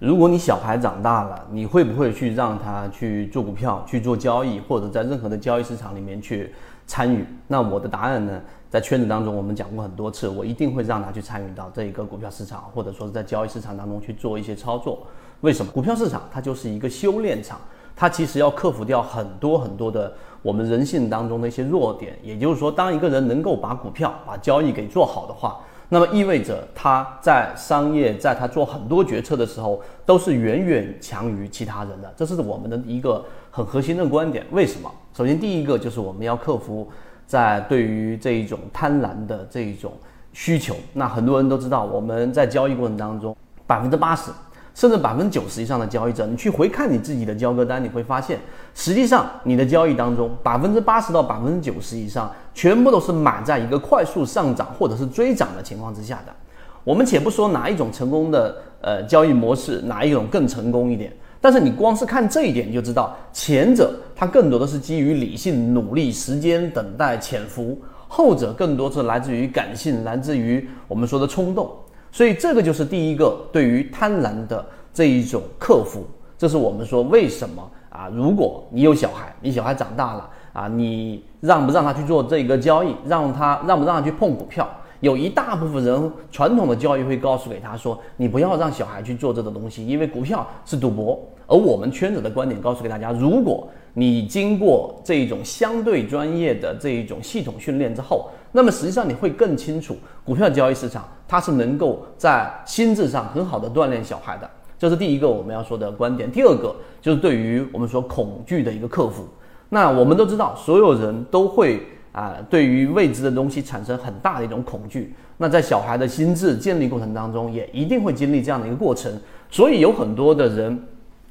如果你小孩长大了，你会不会去让他去做股票、去做交易，或者在任何的交易市场里面去参与？那我的答案呢，在圈子当中我们讲过很多次，我一定会让他去参与到这一个股票市场，或者说是在交易市场当中去做一些操作。为什么？股票市场它就是一个修炼场，它其实要克服掉很多很多的我们人性当中的一些弱点。也就是说，当一个人能够把股票、把交易给做好的话，那么意味着他在商业，在他做很多决策的时候，都是远远强于其他人的。这是我们的一个很核心的观点。为什么？首先，第一个就是我们要克服在对于这一种贪婪的这一种需求。那很多人都知道，我们在交易过程当中，百分之八十。甚至百分之九十以上的交易者，你去回看你自己的交割单，你会发现，实际上你的交易当中，百分之八十到百分之九十以上，全部都是买在一个快速上涨或者是追涨的情况之下的。我们且不说哪一种成功的呃交易模式，哪一种更成功一点，但是你光是看这一点，你就知道前者它更多的是基于理性、努力、时间、等待、潜伏；后者更多是来自于感性，来自于我们说的冲动。所以这个就是第一个对于贪婪的这一种克服，这是我们说为什么啊？如果你有小孩，你小孩长大了啊，你让不让他去做这个交易，让他让不让他去碰股票？有一大部分人传统的教育会告诉给他说，你不要让小孩去做这个东西，因为股票是赌博。而我们圈子的观点告诉给大家，如果你经过这种相对专业的这一种系统训练之后，那么实际上你会更清楚，股票交易市场它是能够在心智上很好的锻炼小孩的，这是第一个我们要说的观点。第二个就是对于我们说恐惧的一个克服。那我们都知道，所有人都会啊，对于未知的东西产生很大的一种恐惧。那在小孩的心智建立过程当中，也一定会经历这样的一个过程。所以有很多的人。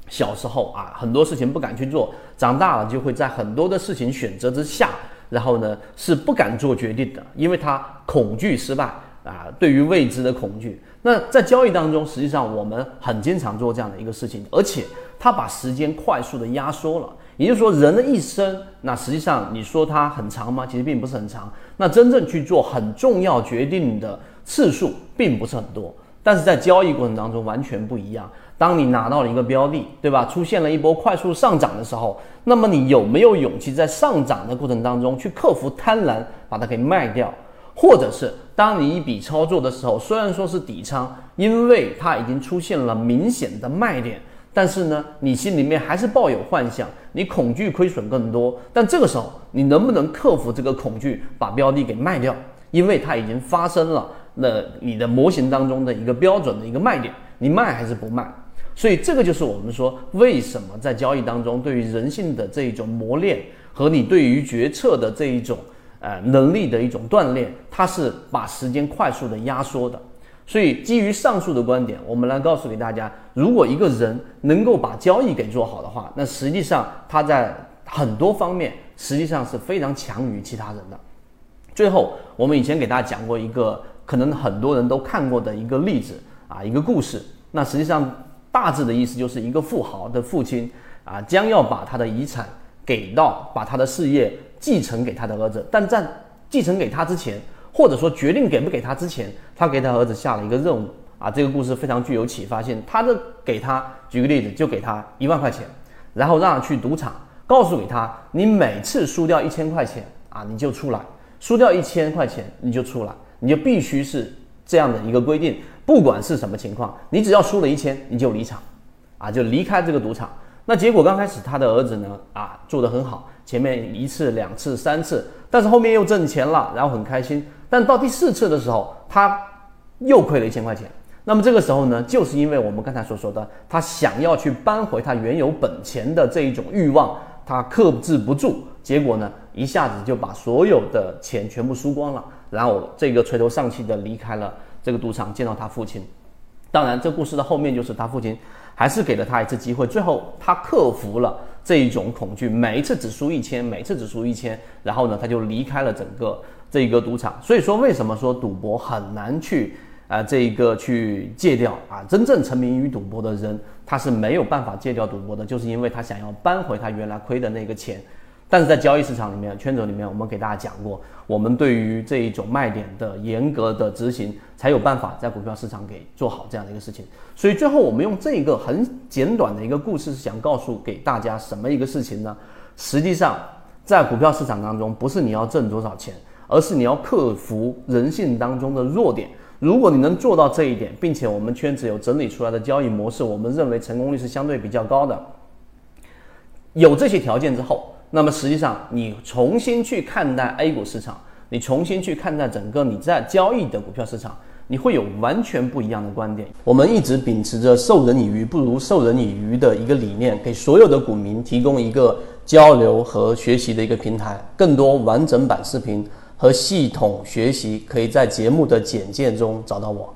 小时候啊，很多事情不敢去做，长大了就会在很多的事情选择之下，然后呢是不敢做决定的，因为他恐惧失败啊，对于未知的恐惧。那在交易当中，实际上我们很经常做这样的一个事情，而且它把时间快速的压缩了。也就是说，人的一生，那实际上你说它很长吗？其实并不是很长。那真正去做很重要决定的次数并不是很多，但是在交易过程当中完全不一样。当你拿到了一个标的，对吧？出现了一波快速上涨的时候，那么你有没有勇气在上涨的过程当中去克服贪婪，把它给卖掉？或者是当你一笔操作的时候，虽然说是底仓，因为它已经出现了明显的卖点，但是呢，你心里面还是抱有幻想，你恐惧亏损更多。但这个时候，你能不能克服这个恐惧，把标的给卖掉？因为它已经发生了，那你的模型当中的一个标准的一个卖点，你卖还是不卖？所以这个就是我们说为什么在交易当中，对于人性的这一种磨练和你对于决策的这一种呃能力的一种锻炼，它是把时间快速的压缩的。所以基于上述的观点，我们来告诉给大家，如果一个人能够把交易给做好的话，那实际上他在很多方面实际上是非常强于其他人的。最后，我们以前给大家讲过一个可能很多人都看过的一个例子啊，一个故事。那实际上。大致的意思就是一个富豪的父亲啊，将要把他的遗产给到，把他的事业继承给他的儿子。但在继承给他之前，或者说决定给不给他之前，他给他儿子下了一个任务啊。这个故事非常具有启发性。他的给他举个例子，就给他一万块钱，然后让他去赌场，告诉给他，你每次输掉一千块钱啊，你就出来；输掉一千块钱你就出来，你就必须是这样的一个规定。不管是什么情况，你只要输了一千，你就离场，啊，就离开这个赌场。那结果刚开始他的儿子呢，啊，做得很好，前面一次、两次、三次，但是后面又挣钱了，然后很开心。但到第四次的时候，他又亏了一千块钱。那么这个时候呢，就是因为我们刚才所说的，他想要去扳回他原有本钱的这一种欲望，他克制不住，结果呢，一下子就把所有的钱全部输光了，然后这个垂头丧气的离开了。这个赌场见到他父亲，当然，这故事的后面就是他父亲还是给了他一次机会，最后他克服了这一种恐惧，每一次只输一千，每次只输一千，然后呢，他就离开了整个这一个赌场。所以说，为什么说赌博很难去啊这一个去戒掉啊？真正沉迷于赌博的人，他是没有办法戒掉赌博的，就是因为他想要扳回他原来亏的那个钱。但是在交易市场里面圈子里面，我们给大家讲过，我们对于这一种卖点的严格的执行，才有办法在股票市场给做好这样的一个事情。所以最后我们用这一个很简短的一个故事，是想告诉给大家什么一个事情呢？实际上，在股票市场当中，不是你要挣多少钱，而是你要克服人性当中的弱点。如果你能做到这一点，并且我们圈子有整理出来的交易模式，我们认为成功率是相对比较高的。有这些条件之后。那么实际上，你重新去看待 A 股市场，你重新去看待整个你在交易的股票市场，你会有完全不一样的观点。我们一直秉持着授人以鱼不如授人以渔的一个理念，给所有的股民提供一个交流和学习的一个平台。更多完整版视频和系统学习，可以在节目的简介中找到我。